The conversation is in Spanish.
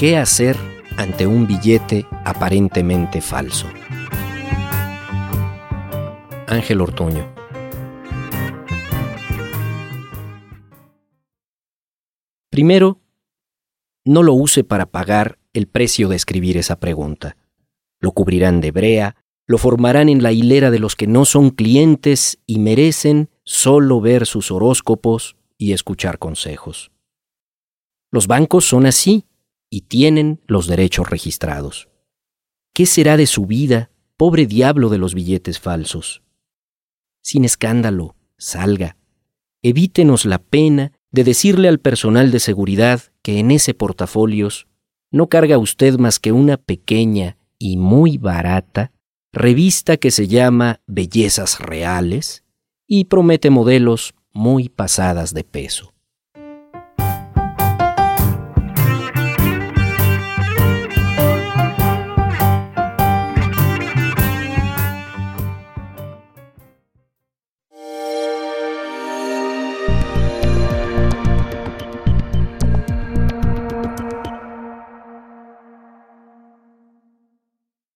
¿Qué hacer ante un billete aparentemente falso? Ángel Ortuño. Primero, no lo use para pagar el precio de escribir esa pregunta. Lo cubrirán de brea, lo formarán en la hilera de los que no son clientes y merecen solo ver sus horóscopos y escuchar consejos. Los bancos son así y tienen los derechos registrados. ¿Qué será de su vida, pobre diablo de los billetes falsos? Sin escándalo, salga. Evítenos la pena de decirle al personal de seguridad que en ese portafolios no carga usted más que una pequeña y muy barata revista que se llama Bellezas Reales y promete modelos muy pasadas de peso.